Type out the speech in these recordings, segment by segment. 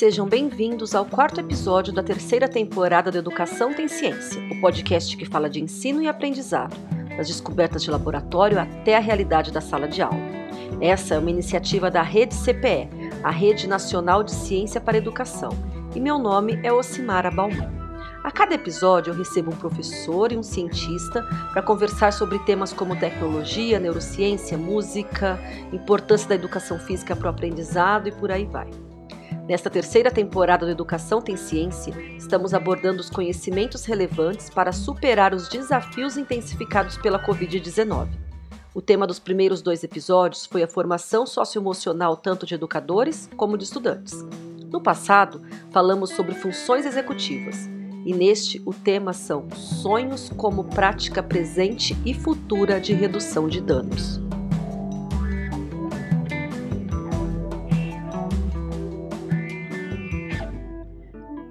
sejam bem-vindos ao quarto episódio da terceira temporada do Educação Tem Ciência, o podcast que fala de ensino e aprendizado, das descobertas de laboratório até a realidade da sala de aula. Essa é uma iniciativa da Rede CPE, a Rede Nacional de Ciência para a Educação, e meu nome é Ocimara Bauman. A cada episódio eu recebo um professor e um cientista para conversar sobre temas como tecnologia, neurociência, música, importância da educação física para o aprendizado e por aí vai. Nesta terceira temporada do Educação Tem Ciência, estamos abordando os conhecimentos relevantes para superar os desafios intensificados pela Covid-19. O tema dos primeiros dois episódios foi a formação socioemocional tanto de educadores como de estudantes. No passado, falamos sobre funções executivas, e neste o tema são sonhos como prática presente e futura de redução de danos.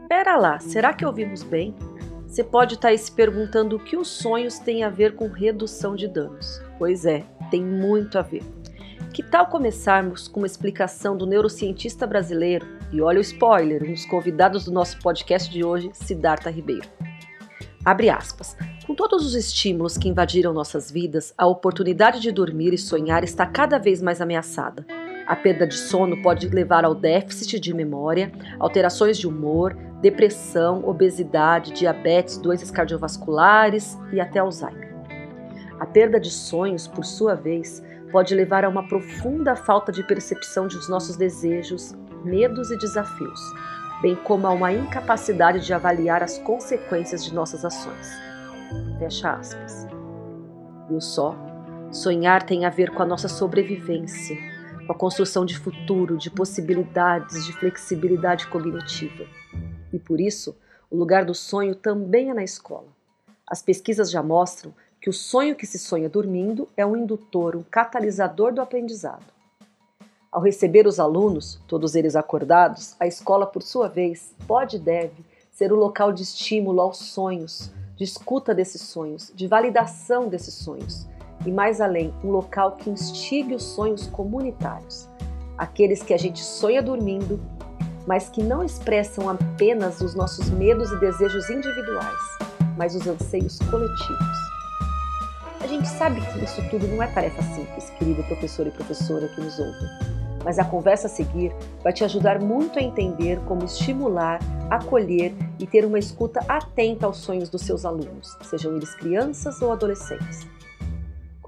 Pera lá, será que ouvimos bem? Você pode estar tá se perguntando o que os sonhos têm a ver com redução de danos. Pois é, tem muito a ver. Que tal começarmos com uma explicação do neurocientista brasileiro, e olha o spoiler, um dos convidados do nosso podcast de hoje, Siddhartha Ribeiro. Abre aspas. Com todos os estímulos que invadiram nossas vidas, a oportunidade de dormir e sonhar está cada vez mais ameaçada. A perda de sono pode levar ao déficit de memória, alterações de humor, depressão, obesidade, diabetes, doenças cardiovasculares e até Alzheimer. A perda de sonhos, por sua vez, pode levar a uma profunda falta de percepção dos nossos desejos, medos e desafios, bem como a uma incapacidade de avaliar as consequências de nossas ações. Fecha aspas. Viu só? Sonhar tem a ver com a nossa sobrevivência, a construção de futuro, de possibilidades, de flexibilidade cognitiva. E por isso, o lugar do sonho também é na escola. As pesquisas já mostram que o sonho que se sonha dormindo é um indutor, um catalisador do aprendizado. Ao receber os alunos, todos eles acordados, a escola, por sua vez, pode e deve ser o local de estímulo aos sonhos, de escuta desses sonhos, de validação desses sonhos, e mais além, um local que instigue os sonhos comunitários, aqueles que a gente sonha dormindo, mas que não expressam apenas os nossos medos e desejos individuais, mas os anseios coletivos. A gente sabe que isso tudo não é tarefa simples, querido professor e professora que nos ouvem, mas a conversa a seguir vai te ajudar muito a entender como estimular, acolher e ter uma escuta atenta aos sonhos dos seus alunos, sejam eles crianças ou adolescentes.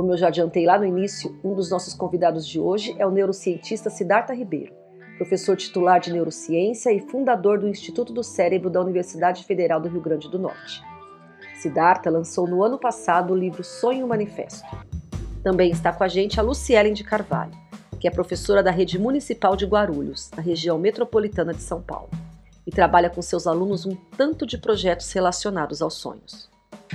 Como eu já adiantei lá no início, um dos nossos convidados de hoje é o neurocientista Siddhartha Ribeiro, professor titular de neurociência e fundador do Instituto do Cérebro da Universidade Federal do Rio Grande do Norte. Siddhartha lançou no ano passado o livro Sonho Manifesto. Também está com a gente a Lucielen de Carvalho, que é professora da Rede Municipal de Guarulhos, na região metropolitana de São Paulo, e trabalha com seus alunos um tanto de projetos relacionados aos sonhos.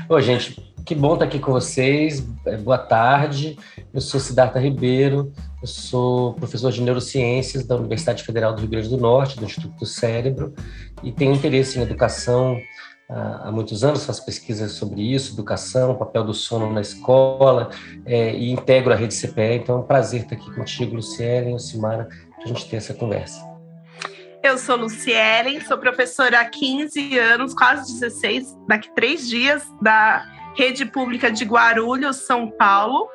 Oi, gente, que bom estar aqui com vocês. É, boa tarde. Eu sou Siddhartha Ribeiro, eu sou professor de neurociências da Universidade Federal do Rio Grande do Norte, do Instituto do Cérebro, e tenho interesse em educação há muitos anos, faço pesquisas sobre isso, educação, papel do sono na escola, é, e integro a rede CPE. Então é um prazer estar aqui contigo, Luciele e Simara, para a gente ter essa conversa. Eu sou Luciele, sou professora há 15 anos, quase 16, daqui três dias, da Rede Pública de Guarulhos, São Paulo.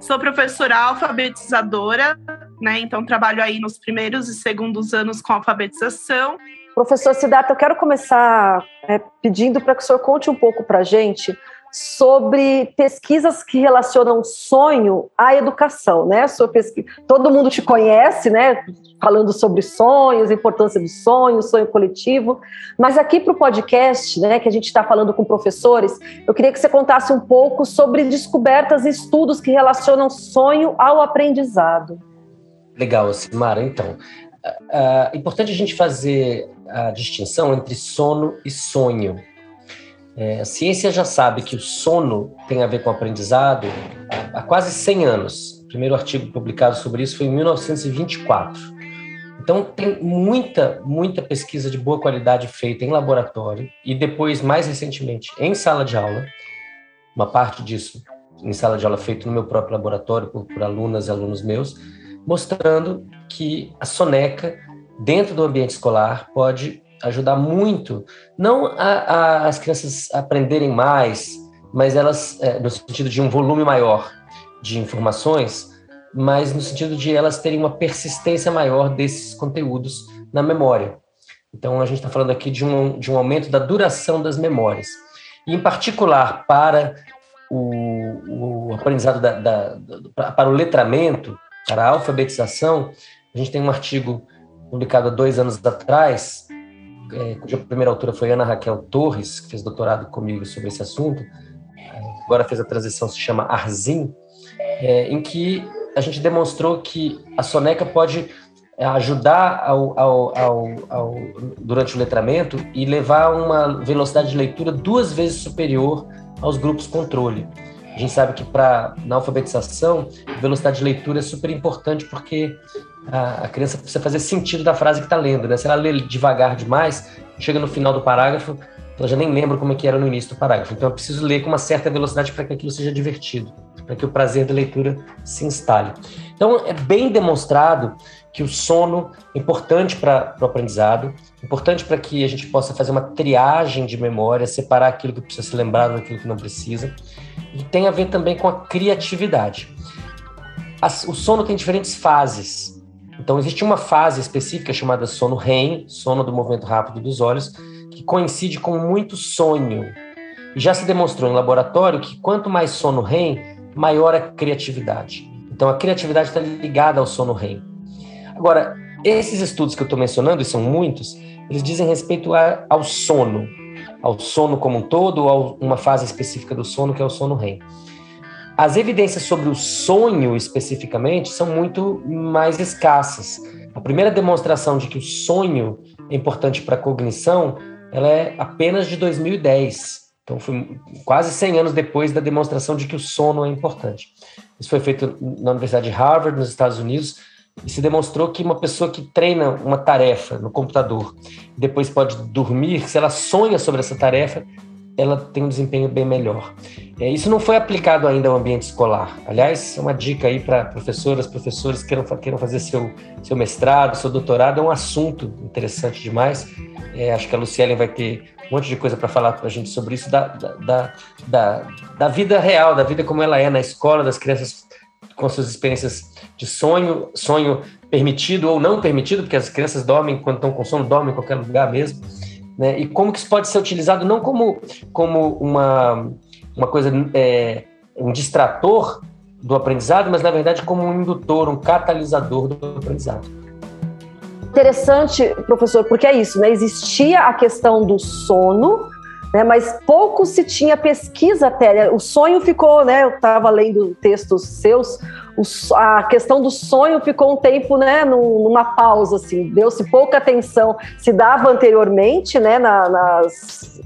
Sou professora alfabetizadora, né? Então trabalho aí nos primeiros e segundos anos com alfabetização Professor Siddhartha, eu quero começar é, pedindo para que o senhor conte um pouco para a gente sobre pesquisas que relacionam sonho à educação, né? Sua pesquisa, todo mundo te conhece, né? Falando sobre sonhos, importância do sonho, sonho coletivo. Mas aqui para o podcast, né? Que a gente está falando com professores, eu queria que você contasse um pouco sobre descobertas e estudos que relacionam sonho ao aprendizado. Legal, Simara. Então, é importante a gente fazer a distinção entre sono e sonho. É, a ciência já sabe que o sono tem a ver com o aprendizado há, quase 100 anos. O primeiro artigo publicado sobre isso foi em 1924. Então, tem muita, muita pesquisa de boa qualidade feita em laboratório e depois, mais recentemente, em sala de aula. Uma parte disso em sala de aula feito no meu próprio laboratório por, por alunas e alunos meus, mostrando que a soneca dentro do ambiente escolar pode ajudar muito, não a, a, as crianças aprenderem mais, mas elas, é, no sentido de um volume maior de informações, mas no sentido de elas terem uma persistência maior desses conteúdos na memória. Então, a gente está falando aqui de um, de um aumento da duração das memórias. E, em particular, para o, o aprendizado, da, da, para o letramento, para a alfabetização, a gente tem um artigo publicado há dois anos atrás, é, cuja primeira autora foi Ana Raquel Torres, que fez doutorado comigo sobre esse assunto, agora fez a transição, se chama Arzim, é, em que a gente demonstrou que a soneca pode é, ajudar ao, ao, ao, durante o letramento e levar uma velocidade de leitura duas vezes superior aos grupos controle. A gente sabe que para na alfabetização, velocidade de leitura é super importante porque a, a criança precisa fazer sentido da frase que está lendo. Né? Se ela lê devagar demais, chega no final do parágrafo, ela já nem lembra como é que era no início do parágrafo. Então, eu preciso ler com uma certa velocidade para que aquilo seja divertido, para que o prazer da leitura se instale. Então, é bem demonstrado que o sono é importante para o aprendizado, importante para que a gente possa fazer uma triagem de memória, separar aquilo que precisa ser lembrado daquilo que não precisa, e tem a ver também com a criatividade. o sono tem diferentes fases. Então, existe uma fase específica chamada sono REM, sono do movimento rápido dos olhos, que coincide com muito sonho. E já se demonstrou em laboratório que quanto mais sono REM, maior a criatividade. Então, a criatividade está ligada ao sono REM. Agora, esses estudos que eu estou mencionando, e são muitos, eles dizem respeito a, ao sono, ao sono como um todo, ou a uma fase específica do sono, que é o sono REM. As evidências sobre o sonho especificamente são muito mais escassas. A primeira demonstração de que o sonho é importante para a cognição ela é apenas de 2010. Então, foi quase 100 anos depois da demonstração de que o sono é importante. Isso foi feito na Universidade de Harvard, nos Estados Unidos, e se demonstrou que uma pessoa que treina uma tarefa no computador, depois pode dormir, se ela sonha sobre essa tarefa, ela tem um desempenho bem melhor. É, isso não foi aplicado ainda ao ambiente escolar. Aliás, é uma dica aí para professoras, professores que queiram, queiram fazer seu, seu mestrado, seu doutorado, é um assunto interessante demais. É, acho que a Luciele vai ter um monte de coisa para falar para a gente sobre isso, da, da, da, da, vida real, da vida como ela é na escola, das crianças com suas experiências de sonho, sonho permitido ou não permitido, porque as crianças dormem quando estão com sono, dormem em qualquer lugar mesmo né? E como que isso pode ser utilizado não como, como uma, uma coisa, é, um distrator do aprendizado, mas na verdade como um indutor, um catalisador do aprendizado. Interessante, professor, porque é isso, né? Existia a questão do sono, né? Mas pouco se tinha pesquisa até. O sonho ficou, né? Eu estava lendo textos seus o, a questão do sonho ficou um tempo, né, numa pausa, assim, deu-se pouca atenção, se dava anteriormente, né, na, nas,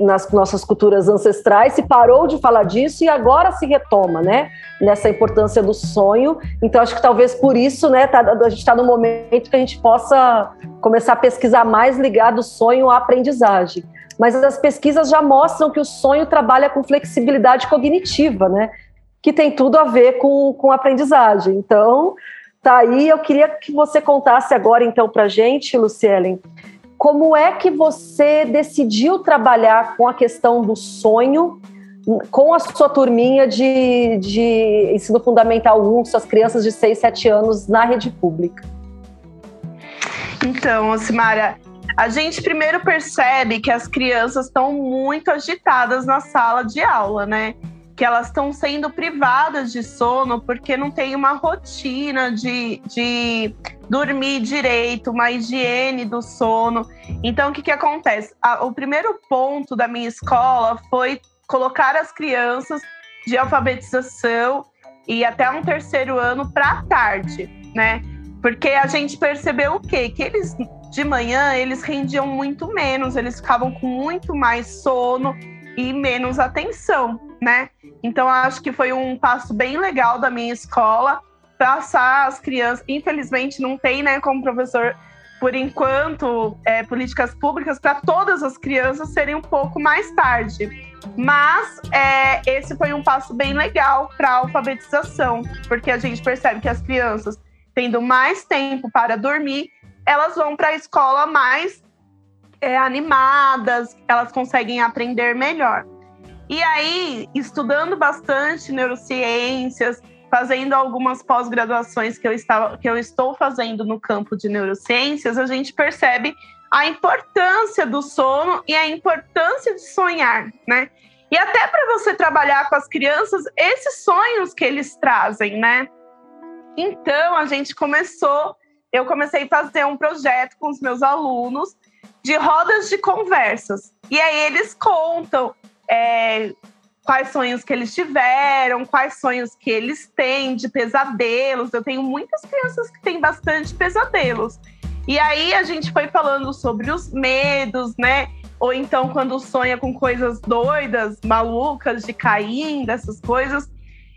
nas nossas culturas ancestrais, se parou de falar disso e agora se retoma, né, nessa importância do sonho. Então, acho que talvez por isso, né, tá, a gente está no momento que a gente possa começar a pesquisar mais ligado o sonho à aprendizagem. Mas as pesquisas já mostram que o sonho trabalha com flexibilidade cognitiva, né? Que tem tudo a ver com, com aprendizagem. Então, tá aí. Eu queria que você contasse agora, então, para gente, Lucielen, como é que você decidiu trabalhar com a questão do sonho com a sua turminha de, de ensino fundamental 1, suas crianças de 6, 7 anos na rede pública? Então, Simara, a gente primeiro percebe que as crianças estão muito agitadas na sala de aula, né? Que elas estão sendo privadas de sono porque não tem uma rotina de, de dormir direito, uma higiene do sono. Então, o que, que acontece? A, o primeiro ponto da minha escola foi colocar as crianças de alfabetização e até um terceiro ano para tarde, né? Porque a gente percebeu o quê? Que eles de manhã eles rendiam muito menos, eles ficavam com muito mais sono e menos atenção, né? Então acho que foi um passo bem legal da minha escola passar as crianças. Infelizmente não tem, né, como professor por enquanto, é, políticas públicas para todas as crianças serem um pouco mais tarde. Mas é, esse foi um passo bem legal para a alfabetização, porque a gente percebe que as crianças, tendo mais tempo para dormir, elas vão para a escola mais é, animadas, elas conseguem aprender melhor. E aí, estudando bastante neurociências, fazendo algumas pós-graduações que eu estava que eu estou fazendo no campo de neurociências, a gente percebe a importância do sono e a importância de sonhar, né? E até para você trabalhar com as crianças, esses sonhos que eles trazem, né? Então, a gente começou, eu comecei a fazer um projeto com os meus alunos de rodas de conversas. E aí eles contam é, quais sonhos que eles tiveram, quais sonhos que eles têm de pesadelos. Eu tenho muitas crianças que têm bastante pesadelos. E aí a gente foi falando sobre os medos, né? Ou então quando sonha com coisas doidas, malucas, de cair, dessas coisas.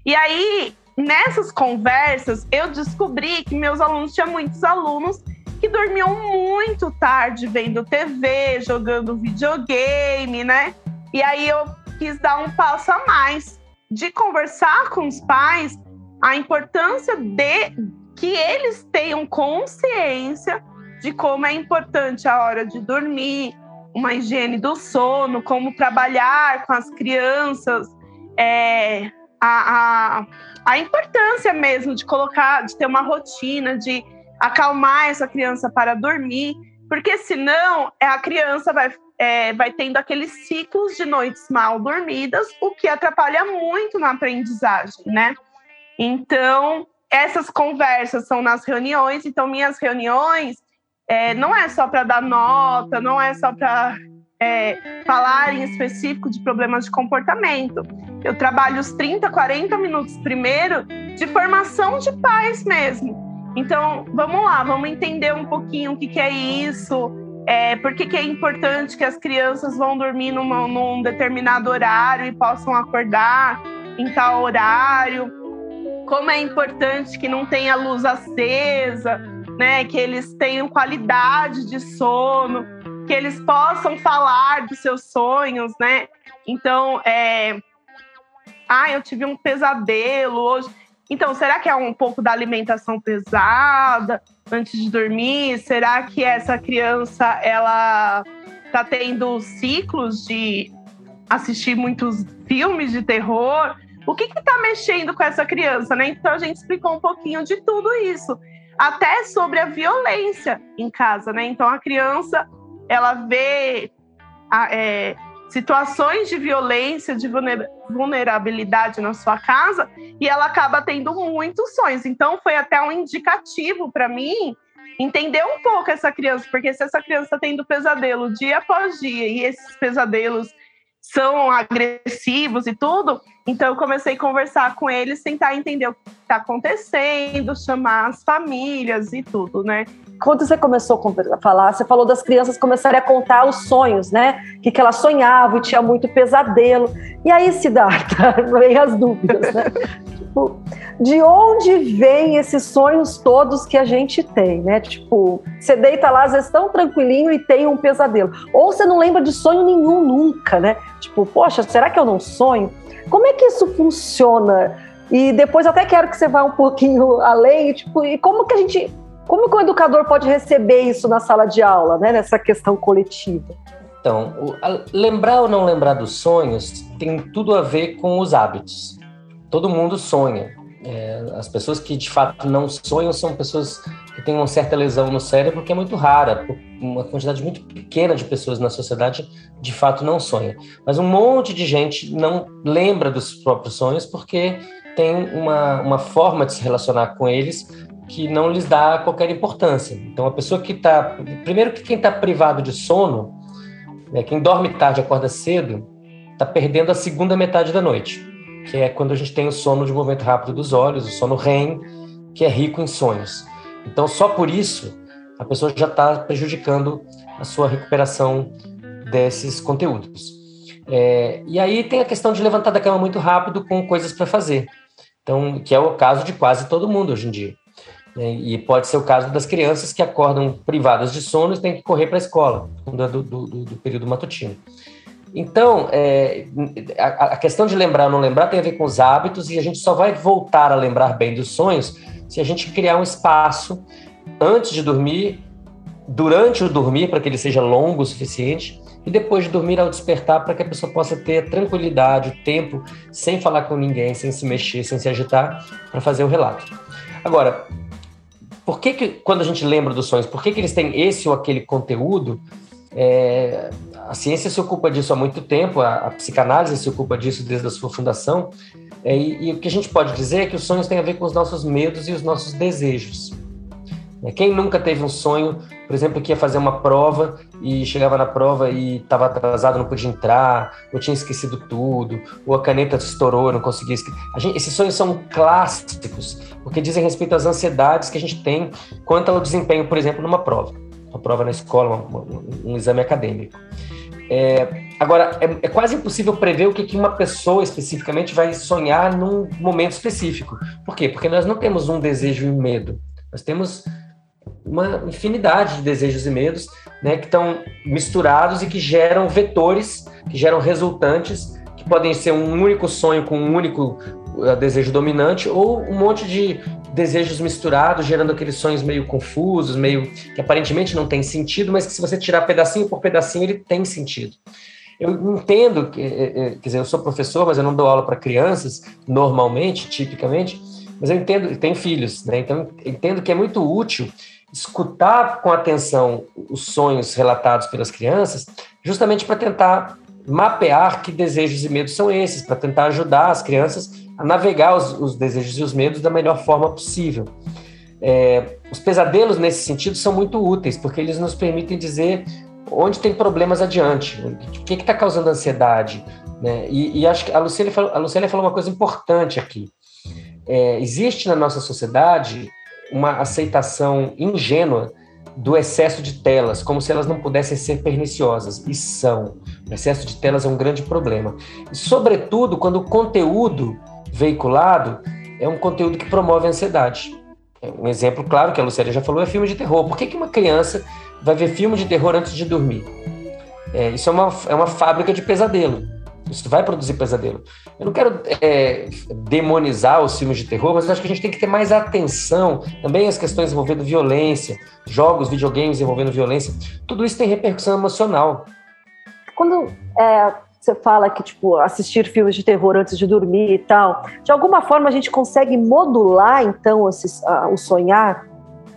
E aí, nessas conversas, eu descobri que meus alunos, tinha muitos alunos que dormiam muito tarde vendo TV, jogando videogame, né? E aí eu quis dar um passo a mais de conversar com os pais a importância de que eles tenham consciência de como é importante a hora de dormir, uma higiene do sono, como trabalhar com as crianças, é, a, a, a importância mesmo de colocar, de ter uma rotina, de acalmar essa criança para dormir, porque senão é, a criança vai, é, vai tendo aqueles ciclos de noites mal dormidas, o que atrapalha muito na aprendizagem, né? Então, essas conversas são nas reuniões, então minhas reuniões é, não é só para dar nota, não é só para é, falar em específico de problemas de comportamento. Eu trabalho os 30, 40 minutos primeiro de formação de pais mesmo. Então, vamos lá, vamos entender um pouquinho o que, que é isso, é, por que, que é importante que as crianças vão dormir numa, num determinado horário e possam acordar em tal horário, como é importante que não tenha luz acesa, né, que eles tenham qualidade de sono, que eles possam falar dos seus sonhos, né? Então, é... ah, eu tive um pesadelo hoje. Então, será que é um pouco da alimentação pesada antes de dormir? Será que essa criança ela tá tendo ciclos de assistir muitos filmes de terror? O que que tá mexendo com essa criança, né? Então a gente explicou um pouquinho de tudo isso, até sobre a violência em casa, né? Então a criança ela vê é, situações de violência, de vulnerabilidade na sua casa e ela acaba tendo muitos sonhos. Então, foi até um indicativo para mim entender um pouco essa criança, porque se essa criança está tendo pesadelo dia após dia e esses pesadelos são agressivos e tudo, então eu comecei a conversar com eles, tentar entender o que está acontecendo, chamar as famílias e tudo, né? Quando você começou a falar, você falou das crianças começarem a contar os sonhos, né? Que, que elas sonhavam e tinha muito pesadelo. E aí, Siddhartha, vem as dúvidas, né? tipo, de onde vêm esses sonhos todos que a gente tem, né? Tipo, você deita lá, às vezes, tão tranquilinho e tem um pesadelo. Ou você não lembra de sonho nenhum nunca, né? Tipo, poxa, será que eu não sonho? Como é que isso funciona? E depois até quero que você vá um pouquinho além, tipo, e como que a gente como que o educador pode receber isso na sala de aula, né, nessa questão coletiva? Então, o, a, lembrar ou não lembrar dos sonhos tem tudo a ver com os hábitos. Todo mundo sonha. É, as pessoas que de fato não sonham são pessoas que têm uma certa lesão no cérebro que é muito rara. Uma quantidade muito pequena de pessoas na sociedade de fato não sonha. Mas um monte de gente não lembra dos próprios sonhos porque tem uma, uma forma de se relacionar com eles que não lhes dá qualquer importância. Então, a pessoa que está. Primeiro, que quem está privado de sono, né, quem dorme tarde e acorda cedo, está perdendo a segunda metade da noite, que é quando a gente tem o sono de movimento rápido dos olhos, o sono REM, que é rico em sonhos. Então, só por isso, a pessoa já está prejudicando a sua recuperação desses conteúdos. É, e aí tem a questão de levantar da cama muito rápido com coisas para fazer. Então, que é o caso de quase todo mundo hoje em dia. Né? E pode ser o caso das crianças que acordam privadas de sono e têm que correr para a escola, do, do, do, do, período matutino. Então, é, a, a, questão de lembrar ou não lembrar tem a ver com os hábitos, e a gente só vai voltar a lembrar bem dos sonhos se a gente criar um espaço antes de dormir durante o dormir, para que ele seja longo o suficiente, e depois de dormir ao despertar, para que a pessoa possa ter tranquilidade, tempo, sem falar com ninguém, sem se mexer, sem se agitar, para fazer o relato. Agora, por que, que quando a gente lembra dos sonhos, por que, que eles têm esse ou aquele conteúdo? É, a ciência se ocupa disso há muito tempo, a, a psicanálise se ocupa disso desde a sua fundação, é, e, e, o que a gente pode dizer é que os sonhos têm a ver com os nossos medos e os nossos desejos. É, quem nunca teve um sonho, por exemplo, que ia fazer uma prova e chegava na prova e estava atrasado, não podia entrar, ou tinha esquecido tudo, ou a caneta estourou, não conseguia escrever. Esses sonhos são clássicos, porque dizem respeito às ansiedades que a gente tem quanto ao desempenho, por exemplo, numa prova. Uma prova na escola, um, um exame acadêmico. É, agora, é, é, quase impossível prever o que, que uma pessoa especificamente vai sonhar num momento específico. Por quê? Porque nós não temos um desejo e um medo. Nós temos uma infinidade de desejos e medos né, que estão misturados e que geram vetores, que geram resultantes, que podem ser um único sonho com um único uh, desejo dominante ou um monte de desejos misturados, gerando aqueles sonhos meio confusos, meio que aparentemente não tem sentido, mas que se você tirar pedacinho por pedacinho, ele tem sentido. Eu entendo que, eh, eh, quer dizer, eu sou professor, mas eu não dou aula para crianças normalmente, tipicamente, mas eu entendo, tenho filhos, né? Então entendo que é muito útil escutar com atenção os sonhos relatados pelas crianças, justamente para tentar mapear que desejos e medos são esses, para tentar ajudar as crianças a navegar os, os, desejos e os medos da melhor forma possível. É, os pesadelos, nesse sentido, são muito úteis, porque eles nos permitem dizer onde tem problemas adiante, o que está causando ansiedade. Né? E, e, acho que a Lucélia, falou, falou uma coisa importante aqui. É, existe na nossa sociedade uma aceitação ingênua do excesso de telas, como se elas não pudessem ser perniciosas, e são. O excesso de telas é um grande problema. E, sobretudo, quando o conteúdo veiculado é um conteúdo que promove a ansiedade. É um exemplo claro que a Lucélia já falou é filme de terror. Por que, que uma criança vai ver filme de terror antes de dormir? É, isso é uma, é uma fábrica de pesadelo. Isso vai produzir pesadelo. Eu não quero é, demonizar os filmes de terror, mas acho que a gente tem que ter mais atenção também às questões envolvendo violência, jogos, videogames envolvendo violência. Tudo isso tem repercussão emocional. Quando é, você fala que tipo assistir filmes de terror antes de dormir e tal, de alguma forma a gente consegue modular então esses, uh, o sonhar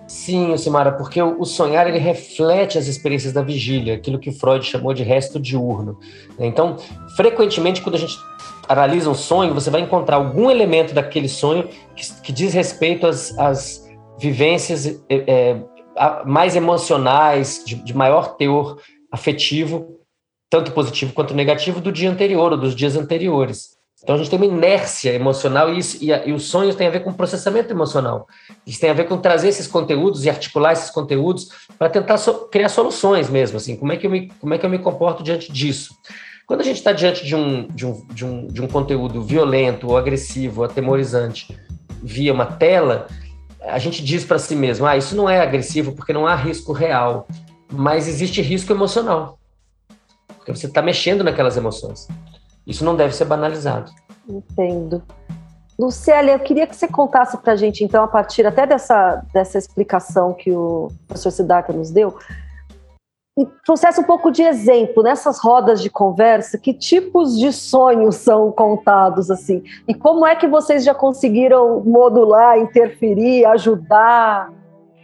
Sim, Simara, porque o sonhar ele reflete as experiências da vigília, aquilo que Freud chamou de resto diurno. Então, frequentemente, quando a gente analisa um sonho, você vai encontrar algum elemento daquele sonho que, que diz respeito às, às vivências é, é, mais emocionais, de, de maior teor afetivo, tanto positivo quanto negativo, do dia anterior ou dos dias anteriores. Então a gente tem uma inércia emocional e, isso, e, a, e os sonhos têm a ver com processamento emocional. Isso tem a ver com trazer esses conteúdos e articular esses conteúdos para tentar so, criar soluções mesmo. Assim, como é que eu me, como é que eu me comporto diante disso? Quando a gente está diante de um, de, um, de, um, de um conteúdo violento ou agressivo, ou atemorizante, via uma tela, a gente diz para si mesmo: ah, isso não é agressivo porque não há risco real, mas existe risco emocional. Porque você está mexendo naquelas emoções. Isso não deve ser banalizado. Entendo. Lucélia, eu queria que você contasse para a gente, então, a partir até dessa, dessa explicação que o professor Siddhartha nos deu, e trouxesse um pouco de exemplo nessas rodas de conversa, que tipos de sonhos são contados assim, e como é que vocês já conseguiram modular, interferir, ajudar,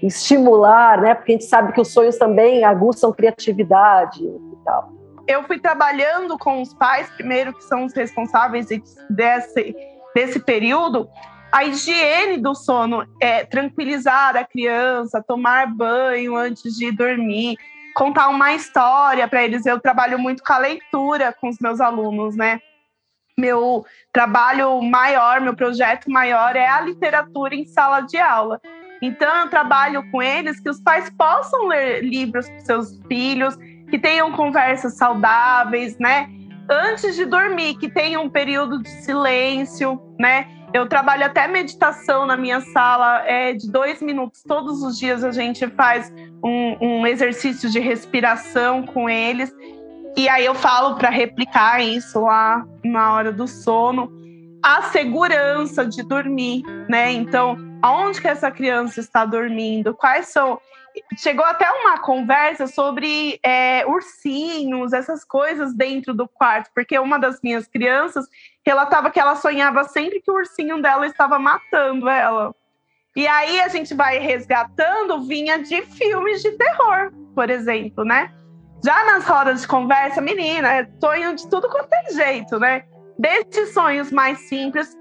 estimular, né? Porque a gente sabe que os sonhos também aguçam criatividade e tal eu fui trabalhando com os pais, primeiro, que são os responsáveis desse, desse período, a higiene do sono é tranquilizar a criança, tomar banho antes de dormir, contar uma história para eles. Eu trabalho muito com a leitura com os meus alunos, né? Meu trabalho maior, meu projeto maior é a literatura em sala de aula. Então, eu trabalho com eles que os pais possam ler livros para seus filhos que tenham conversas saudáveis, né? Antes de dormir, que tenham um período de silêncio, né? Eu trabalho até meditação na minha sala, é de dois minutos. Todos os dias a gente faz um, um exercício de respiração com eles. E aí eu falo para replicar isso lá na hora do sono. A segurança de dormir, né? Então, aonde que essa criança está dormindo, quais são. Chegou até uma conversa sobre é, ursinhos, essas coisas dentro do quarto, porque uma das minhas crianças relatava que ela sonhava sempre que o ursinho dela estava matando ela. E aí a gente vai resgatando vinha de filmes de terror, por exemplo, né? Já nas rodas de conversa, menina, é sonho de tudo quanto é jeito, né? Desde sonhos mais simples.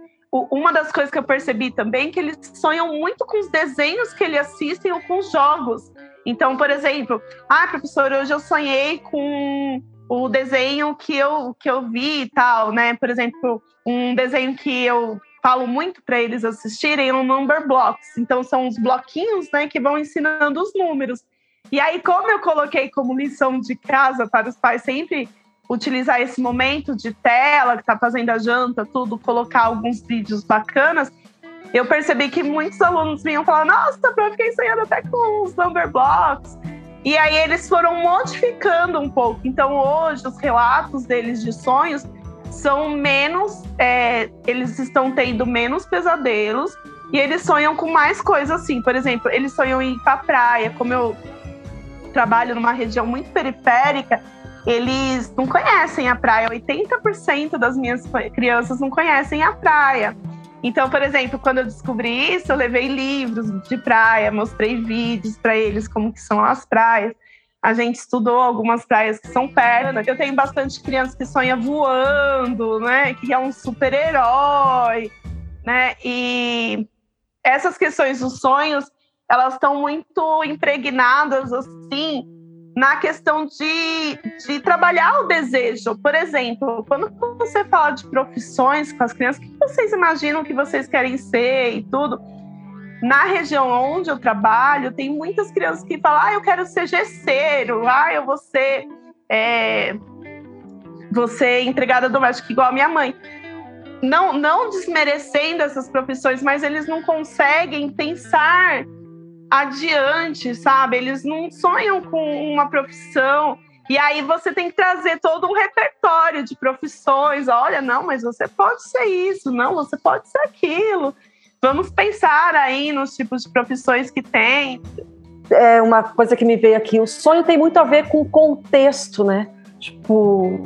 Uma das coisas que eu percebi também é que eles sonham muito com os desenhos que eles assistem ou com os jogos. Então, por exemplo, ah, professor, hoje eu sonhei com o desenho que eu, que eu vi e tal, né? Por exemplo, um desenho que eu falo muito para eles assistirem é o Number Blocks. Então, são os bloquinhos né, que vão ensinando os números. E aí, como eu coloquei como lição de casa para os pais sempre utilizar esse momento de tela, que está fazendo a janta, tudo, colocar alguns vídeos bacanas, eu percebi que muitos alunos vinham falar: Nossa, eu fiquei sonhando até com os number blocks. E aí eles foram modificando um pouco. Então, hoje, os relatos deles de sonhos são menos. É, eles estão tendo menos pesadelos e eles sonham com mais coisas assim. Por exemplo, eles sonham em ir pra praia. Como eu trabalho numa região muito periférica, eles não conhecem a praia. 80% das minhas crianças não conhecem a praia. Então, por exemplo, quando eu descobri isso, eu levei livros de praia, mostrei vídeos para eles como que são as praias. A gente estudou algumas praias que são perto. Eu tenho bastante crianças que sonham voando, né? Que é um super-herói, né? E essas questões dos sonhos, elas estão muito impregnadas assim na questão de, de trabalhar o desejo. Por exemplo, quando você fala de profissões com as crianças, o que vocês imaginam que vocês querem ser e tudo? Na região onde eu trabalho, tem muitas crianças que falam: ah, eu quero ser gesseiro, ah, eu vou ser, é, vou ser empregada doméstica igual a minha mãe. Não, não desmerecendo essas profissões, mas eles não conseguem pensar adiante, sabe? Eles não sonham com uma profissão. E aí você tem que trazer todo um repertório de profissões. Olha, não, mas você pode ser isso, não, você pode ser aquilo. Vamos pensar aí nos tipos de profissões que tem. É uma coisa que me veio aqui. O sonho tem muito a ver com o contexto, né? Tipo,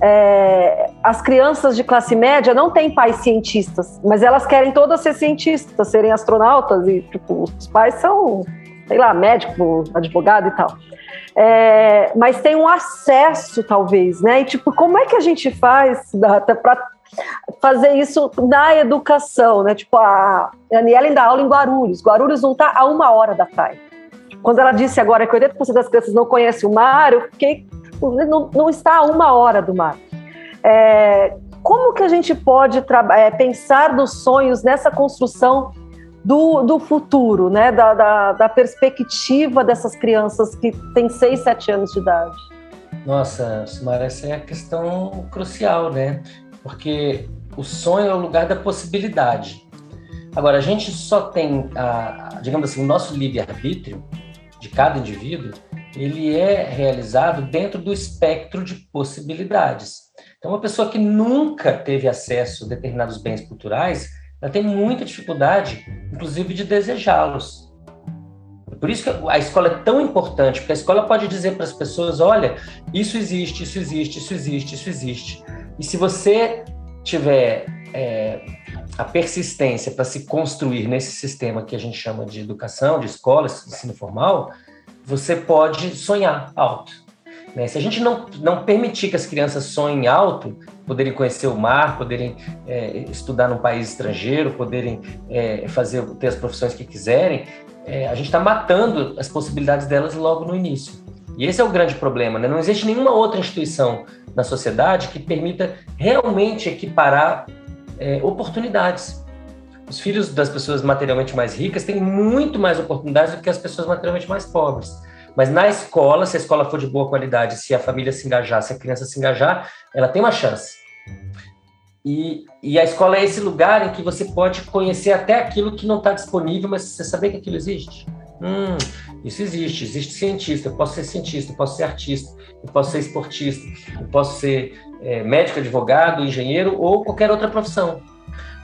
é, as crianças de classe média não têm pais cientistas, mas elas querem todas ser cientistas, serem astronautas e tipo, os pais são, sei lá, médico, advogado e tal. É, mas tem um acesso, talvez, né? E tipo, como é que a gente faz para fazer isso na educação, né? Tipo, a Aniela dá aula em Guarulhos. Guarulhos não está a uma hora da praia. Quando ela disse agora que 80% das crianças não conhecem o mar, eu fiquei não, não está a uma hora do mar. É, como que a gente pode é, pensar nos sonhos nessa construção do, do futuro, né? Da, da, da, perspectiva dessas crianças que têm 6, 7 anos de idade? Nossa, Sumara, essa é a questão crucial, né? Porque o sonho é o lugar da possibilidade. Agora, a gente só tem, a, digamos assim, o nosso livre-arbítrio de cada indivíduo ele é realizado dentro do espectro de possibilidades. Então, uma pessoa que nunca teve acesso a determinados bens culturais, ela tem muita dificuldade, inclusive, de desejá-los. Por isso que a escola é tão importante, porque a escola pode dizer para as pessoas: olha, isso existe, isso existe, isso existe, isso existe. E se você tiver é, a persistência para se construir nesse sistema que a gente chama de educação, de escola, ensino formal, você pode sonhar alto. Né? Se a gente não, não permitir que as crianças sonhem alto, poderem conhecer o mar, poderem é, estudar num país estrangeiro, poderem é, fazer ter as profissões que quiserem, é, a gente está matando as possibilidades delas logo no início. E esse é o grande problema. Né? Não existe nenhuma outra instituição na sociedade que permita realmente equiparar é, oportunidades. Os filhos das pessoas materialmente mais ricas têm muito mais oportunidades do que as pessoas materialmente mais pobres. Mas na escola, se a escola for de boa qualidade, se a família se engajar, se a criança se engajar, ela tem uma chance. E, e a escola é esse lugar em que você pode conhecer até aquilo que não está disponível, mas você saber que aquilo existe. Hum, isso existe, existe cientista, eu posso ser cientista, eu posso ser artista, eu posso ser esportista, eu posso ser é, médico, advogado, engenheiro ou qualquer outra profissão.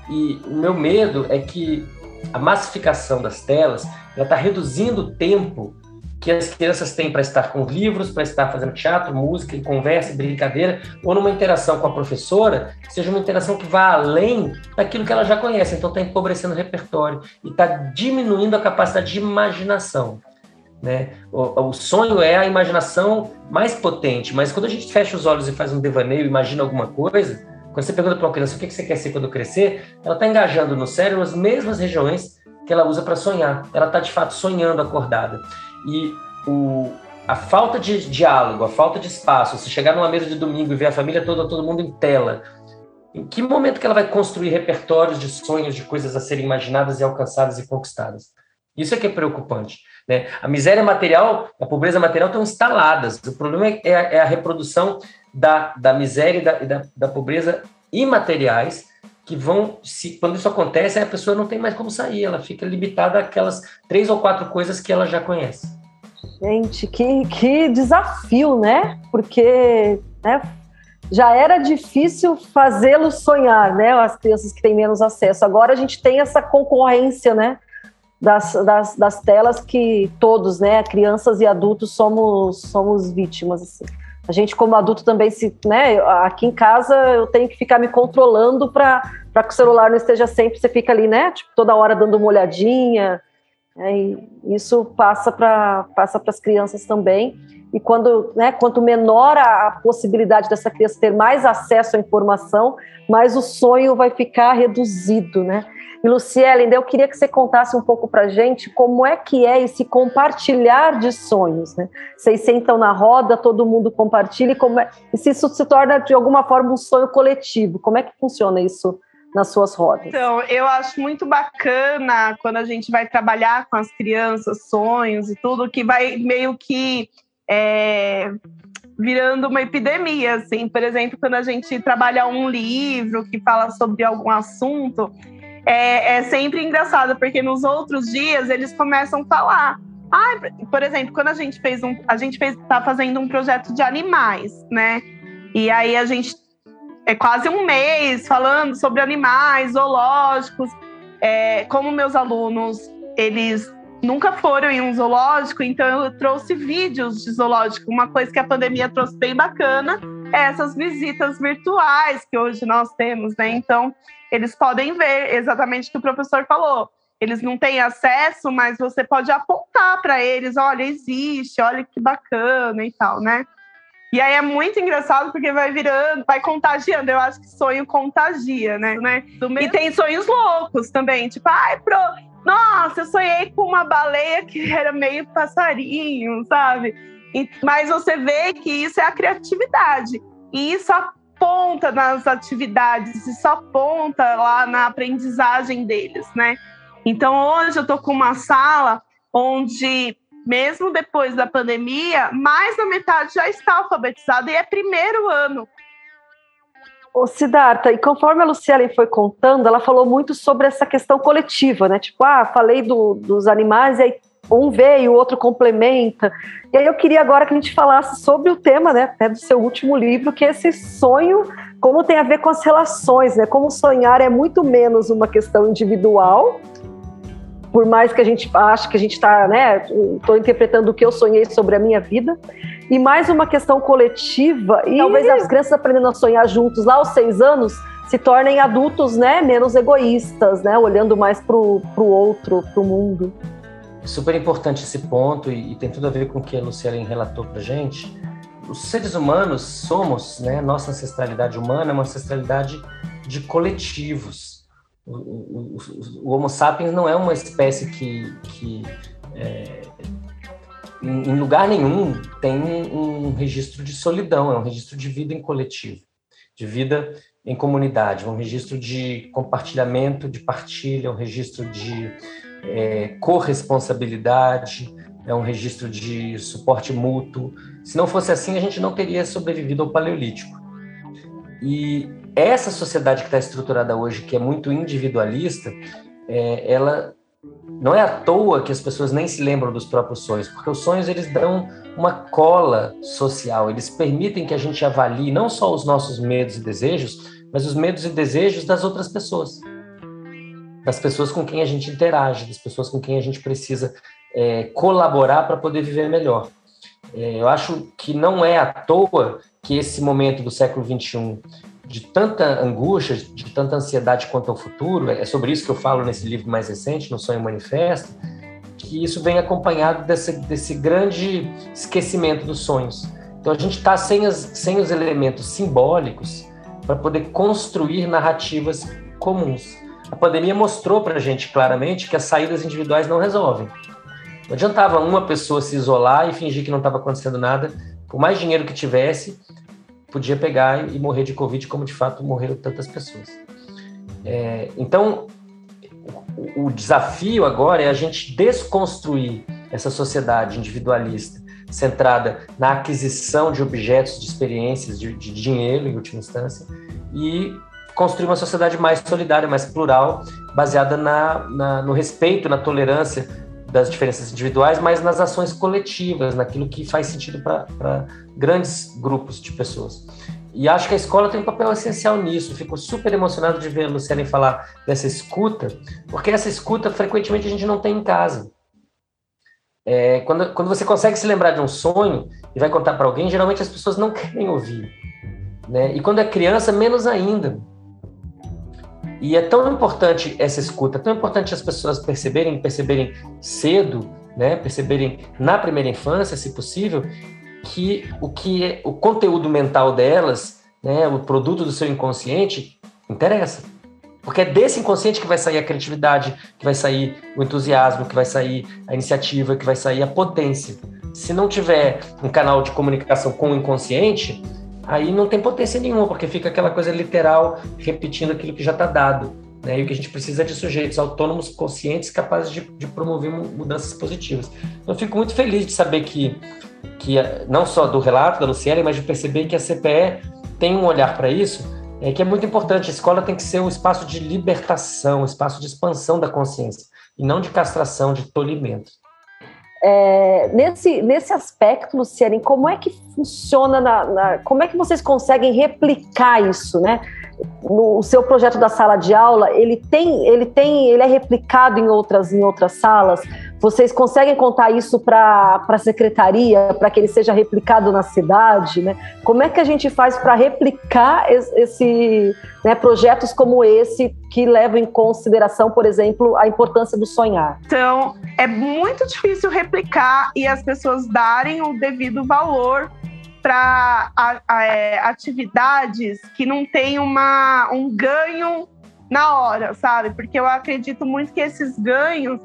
E o meu medo é que a massificação das telas, ela está reduzindo o tempo que as crianças têm para estar com livros, para estar fazendo teatro, música, conversa, brincadeira, ou numa interação com a professora, seja uma interação que vá além daquilo que ela já conhece. Então está empobrecendo o repertório e está diminuindo a capacidade de imaginação. Né? O, o, sonho é a imaginação mais potente, mas quando a gente fecha os olhos e faz um devaneio, imagina alguma coisa, quando você pergunta para uma criança o que você quer ser quando crescer, ela está engajando no cérebro as mesmas regiões que ela usa para sonhar. Ela está de fato sonhando acordada. E o, a falta de diálogo, a falta de espaço, se chegar numa mesa de domingo e ver a família toda, todo mundo em tela, em que momento que ela vai construir repertórios de sonhos, de coisas a serem imaginadas e alcançadas e conquistadas? Isso é que é preocupante. Né? A miséria material, a pobreza material estão instaladas. O problema é, é a reprodução da, da miséria e da, da, da pobreza imateriais que vão, se, quando isso acontece, a pessoa não tem mais como sair, ela fica limitada àquelas três ou quatro coisas que ela já conhece. Gente, que, que desafio, né? Porque né, já era difícil fazê-los sonhar, né? As crianças que têm menos acesso. Agora a gente tem essa concorrência, né? Das, das, das telas que todos, né? Crianças e adultos somos, somos vítimas, assim. A gente, como adulto, também se, né? Aqui em casa eu tenho que ficar me controlando para que o celular não esteja sempre, você fica ali, né? Tipo, toda hora dando uma olhadinha. É, e isso passa para passa as crianças também. E quando, né, quanto menor a, a, possibilidade dessa criança ter mais acesso à informação, mais o sonho vai ficar reduzido, né? E Luciela, eu queria que você contasse um pouco para gente como é que é esse compartilhar de sonhos, né? Vocês sentam na roda, todo mundo compartilha, e, como é, e se isso se torna de alguma forma um sonho coletivo, como é que funciona isso nas suas rodas? Então, eu acho muito bacana quando a gente vai trabalhar com as crianças, sonhos e tudo, que vai meio que é, virando uma epidemia, assim. Por exemplo, quando a gente trabalha um livro que fala sobre algum assunto, é, é sempre engraçado, porque nos outros dias eles começam a falar. Ah, por exemplo, quando a gente fez um. A gente fez, tá fazendo um projeto de animais, né? E aí a gente é quase um mês falando sobre animais, zoológicos. É, como meus alunos, eles nunca foram em um zoológico, então eu trouxe vídeos de zoológico. Uma coisa que a pandemia trouxe bem bacana é essas visitas virtuais que hoje nós temos, né? Então, eles podem ver exatamente o que o professor falou. Eles não têm acesso, mas você pode apontar para eles: olha, existe, olha que bacana e tal, né? E aí é muito engraçado porque vai virando, vai contagiando. Eu acho que sonho contagia, né? né? E tem sonhos loucos também, tipo, ai, pro... nossa, eu sonhei com uma baleia que era meio passarinho, sabe? E, mas você vê que isso é a criatividade. E isso aponta nas atividades, isso aponta lá na aprendizagem deles, né? Então hoje eu tô com uma sala onde mesmo depois da pandemia, mais da metade já está alfabetizada e é primeiro ano. Ô, Siddhartha, e conforme a Luciane foi contando, ela falou muito sobre essa questão coletiva, né? Tipo, ah, falei do, dos animais e aí um vê e o outro complementa. E aí eu queria agora que a gente falasse sobre o tema, né, até do seu último livro, que é esse sonho, como tem a ver com as relações, né? Como sonhar é muito menos uma questão individual por mais que a gente ache que a gente está, né, estou interpretando o que eu sonhei sobre a minha vida, e mais uma questão coletiva, e talvez as crianças aprendendo a sonhar juntos lá aos seis anos se tornem adultos, né, menos egoístas, né, olhando mais para o outro, para o mundo. Super importante esse ponto e, e, tem tudo a ver com o que a Luciane relatou para gente. Os seres humanos somos, né, nossa ancestralidade humana é uma ancestralidade de coletivos o, o, o, Homo sapiens não é uma espécie que, que é, em, lugar nenhum tem um registro de solidão, é um registro de vida em coletivo, de vida em comunidade, um registro de compartilhamento, de partilha, um registro de é, corresponsabilidade, é um registro de suporte mútuo. Se não fosse assim, a gente não teria sobrevivido ao Paleolítico. E essa sociedade que está estruturada hoje, que é muito individualista, é, ela não é à toa que as pessoas nem se lembram dos próprios sonhos, porque os sonhos eles dão uma cola social, eles permitem que a gente avalie não só os nossos medos e desejos, mas os medos e desejos das outras pessoas. Das pessoas com quem a gente interage, das pessoas com quem a gente precisa é, colaborar para poder viver melhor. É, eu acho que não é à toa que esse momento do século XXI, de tanta angústia, de tanta ansiedade quanto ao futuro, é sobre isso que eu falo nesse livro mais recente, No Sonho Manifesto, que isso vem acompanhado desse, desse grande esquecimento dos sonhos. Então a gente está sem, sem os elementos simbólicos para poder construir narrativas comuns. A pandemia mostrou para a gente claramente que as saídas individuais não resolvem. Não adiantava uma pessoa se isolar e fingir que não estava acontecendo nada, por mais dinheiro que tivesse, podia pegar e morrer de Covid, como de fato morreram tantas pessoas. É, então, o, o desafio agora é a gente desconstruir essa sociedade individualista, centrada na aquisição de objetos, de experiências, de, de dinheiro, em última instância, e construir uma sociedade mais solidária, mais plural, baseada na, na, no respeito, na tolerância das diferenças individuais, mas nas ações coletivas, naquilo que faz sentido para grandes grupos de pessoas. E acho que a escola tem um papel essencial nisso. Fico super emocionado de ver a Luciane falar dessa escuta, porque essa escuta frequentemente a gente não tem em casa. É, quando, quando você consegue se lembrar de um sonho e vai contar para alguém, geralmente as pessoas não querem ouvir. Né? E quando é criança, menos ainda. E é tão importante essa escuta, tão importante as pessoas perceberem, perceberem cedo, né, perceberem na primeira infância, se possível, que o que é o conteúdo mental delas, né, o produto do seu inconsciente, interessa. Porque é desse inconsciente que vai sair a criatividade, que vai sair o entusiasmo, que vai sair a iniciativa, que vai sair a potência. Se não tiver um canal de comunicação com o inconsciente, aí não tem potência nenhuma, porque fica aquela coisa literal repetindo aquilo que já está dado. Né? E o que a gente precisa é de sujeitos autônomos, conscientes, capazes de, de promover mudanças positivas. Eu fico muito feliz de saber que, que, não só do relato da Luciana, mas de perceber que a CPE tem um olhar para isso, é, que é muito importante. A escola tem que ser um espaço de libertação, um espaço de expansão da consciência, e não de castração, de tolimento. É, nesse, nesse aspecto, Luciane, como é que funciona, na, na, como é que vocês conseguem replicar isso, né? No, seu projeto da sala de aula, ele tem, ele tem, ele é replicado em outras, em outras salas. Vocês conseguem contar isso para a secretaria, para que ele seja replicado na cidade? Né? Como é que a gente faz para replicar esse né, projetos como esse que levam em consideração, por exemplo, a importância do sonhar? Então, é muito difícil replicar e as pessoas darem o devido valor para é, atividades que não têm uma, um ganho na hora, sabe? Porque eu acredito muito que esses ganhos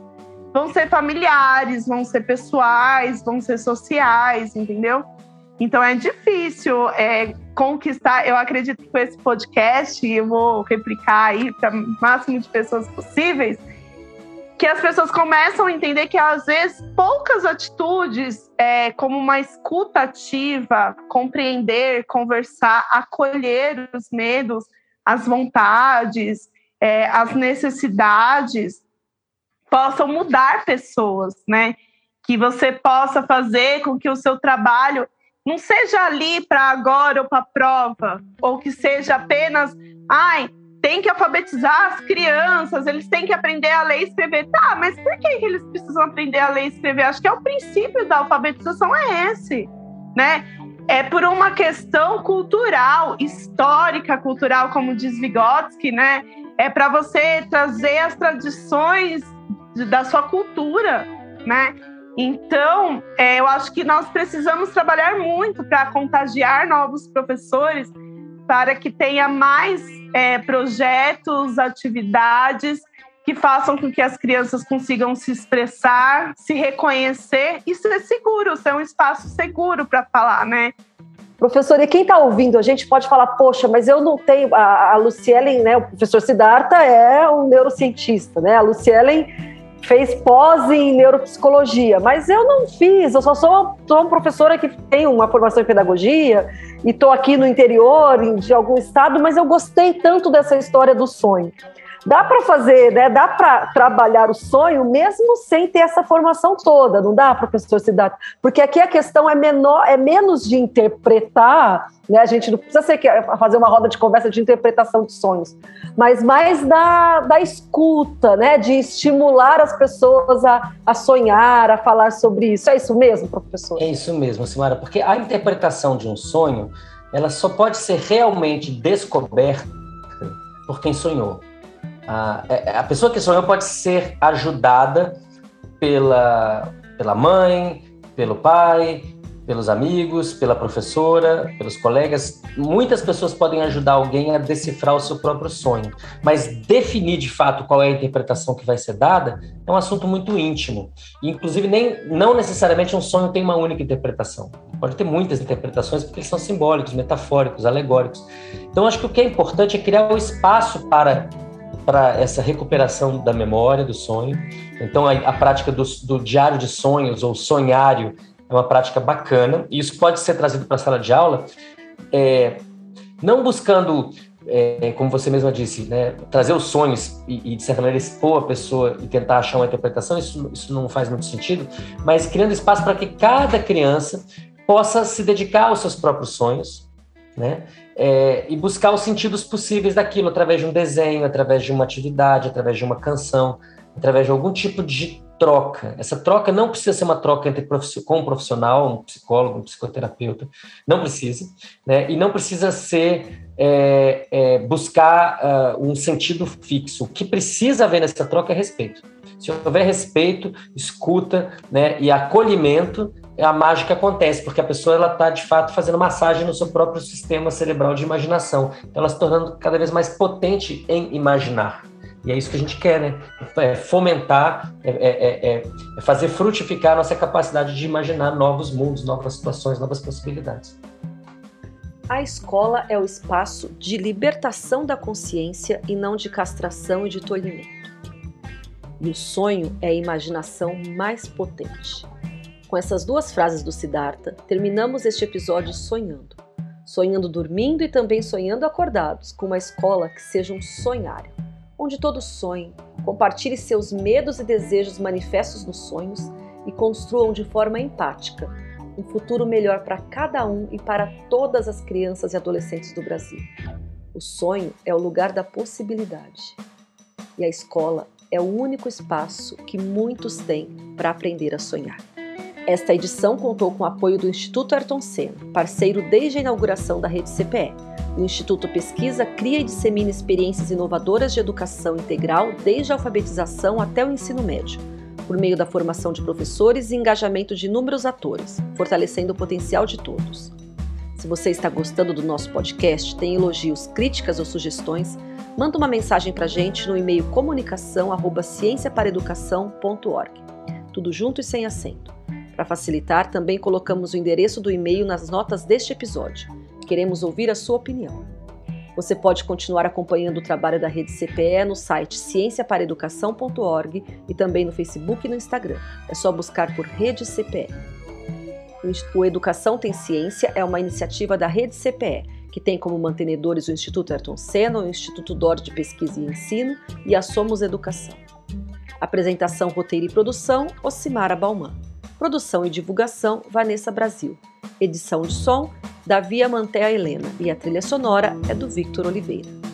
vão ser familiares, vão ser pessoais, vão ser sociais, entendeu? Então é difícil é, conquistar. Eu acredito que com esse podcast, eu vou replicar aí para o máximo de pessoas possíveis, que as pessoas começam a entender que às vezes poucas atitudes, é, como uma escuta ativa, compreender, conversar, acolher os medos, as vontades, é, as necessidades, possam mudar pessoas, né? Que você possa fazer com que o seu trabalho não seja ali para agora ou para prova, ou que seja apenas, ai, tem que alfabetizar as crianças, eles têm que aprender a ler e escrever. Tá, mas por que eles precisam aprender a ler e escrever? Acho que é o princípio da alfabetização é esse, né? É por uma questão cultural, histórica, cultural, como diz Vygotsky, né? É para você trazer as tradições da sua cultura, né? Então, é, eu acho que nós precisamos trabalhar muito para contagiar novos professores, para que tenha mais é, projetos, atividades que façam com que as crianças consigam se expressar, se reconhecer e ser seguro, ser um espaço seguro para falar, né? Professor, e quem está ouvindo a gente pode falar, poxa, mas eu não tenho. A, a Lucielen, né? O professor Siddhartha é um neurocientista, né? A Lucielen fez pós em neuropsicologia, mas eu não fiz, eu só sou, sou uma professora que tem uma formação em pedagogia e estou aqui no interior de algum estado, mas eu gostei tanto dessa história do sonho. Dá para fazer, né? Dá para trabalhar o sonho mesmo sem ter essa formação toda, não dá, professor Siddhartha? Porque aqui a questão é menor, é menos de interpretar, né? A gente não precisa ser, fazer uma roda de conversa de interpretação de sonhos, mas mais da, da escuta, né? De estimular as pessoas a, a sonhar, a falar sobre isso. É isso mesmo, professor? É isso mesmo, Simara, porque a interpretação de um sonho, ela só pode ser realmente descoberta por quem sonhou. A, é, a pessoa que sonhou pode ser ajudada pela, pela mãe, pelo pai, pelos amigos, pela professora, pelos colegas. Muitas pessoas podem ajudar alguém a decifrar o seu próprio sonho, mas definir de fato qual é a interpretação que vai ser dada é um assunto muito íntimo. E, inclusive, nem, não necessariamente um sonho tem uma única interpretação. Pode ter muitas interpretações porque eles são simbólicos, metafóricos, alegóricos. Então, acho que o que é importante é criar o um espaço para para essa recuperação da memória do sonho. Então, a, a prática do, do, diário de sonhos ou sonhário é uma prática bacana, e isso pode ser trazido para a sala de aula, é, não buscando, é, como você mesma disse, né, trazer os sonhos e, e, de certa maneira, expor a pessoa e tentar achar uma interpretação, isso, isso não faz muito sentido, mas criando espaço para que cada criança possa se dedicar aos seus próprios sonhos, né? É, e buscar os sentidos possíveis daquilo através de um desenho, através de uma atividade, através de uma canção, através de algum tipo de troca. Essa troca não precisa ser uma troca entre com um profissional, um psicólogo, um psicoterapeuta, não precisa, né? E não precisa ser é, é, buscar uh, um sentido fixo. O que precisa haver nessa troca é respeito. Se houver respeito, escuta, né, e acolhimento, a mágica acontece, porque a pessoa ela está de fato fazendo massagem no seu próprio sistema cerebral de imaginação. Então, ela se tornando cada vez mais potente em imaginar. E é isso que a gente quer, né? É fomentar, é, é, é, é fazer frutificar a nossa capacidade de imaginar novos mundos, novas situações, novas possibilidades. A escola é o espaço de libertação da consciência e não de castração e de tolhimento. E o sonho é a imaginação mais potente. Com essas duas frases do Siddhartha, terminamos este episódio sonhando. Sonhando dormindo e também sonhando acordados, com uma escola que seja um sonhário, onde todos sonhem, compartilhe seus medos e desejos manifestos nos sonhos e construam de forma empática um futuro melhor para cada um e para todas as crianças e adolescentes do Brasil. O sonho é o lugar da possibilidade. E a escola é o único espaço que muitos têm para aprender a sonhar. Esta edição contou com o apoio do Instituto Ayrton Senna, parceiro desde a inauguração da rede CPE. O Instituto pesquisa, cria e dissemina experiências inovadoras de educação integral desde a alfabetização até o ensino médio, por meio da formação de professores e engajamento de inúmeros atores, fortalecendo o potencial de todos. Se você está gostando do nosso podcast, tem elogios, críticas ou sugestões, manda uma mensagem para a gente no e-mail comunicação@cienciaparaeducação.org. Tudo junto e sem acento. Para facilitar, também colocamos o endereço do e-mail nas notas deste episódio. Queremos ouvir a sua opinião. Você pode continuar acompanhando o trabalho da Rede CPE no site cienciaparaeducação.org e também no Facebook e no Instagram. É só buscar por Rede CPE. O Educação Tem Ciência é uma iniciativa da Rede CPE, que tem como mantenedores o Instituto Ayrton Senna, o Instituto DOR de Pesquisa e Ensino e a Somos Educação. Apresentação, roteiro e produção, Ocimara Bauman. Produção e divulgação, Vanessa Brasil. Edição de som, Davi Amantea Helena. E a trilha sonora é do Victor Oliveira.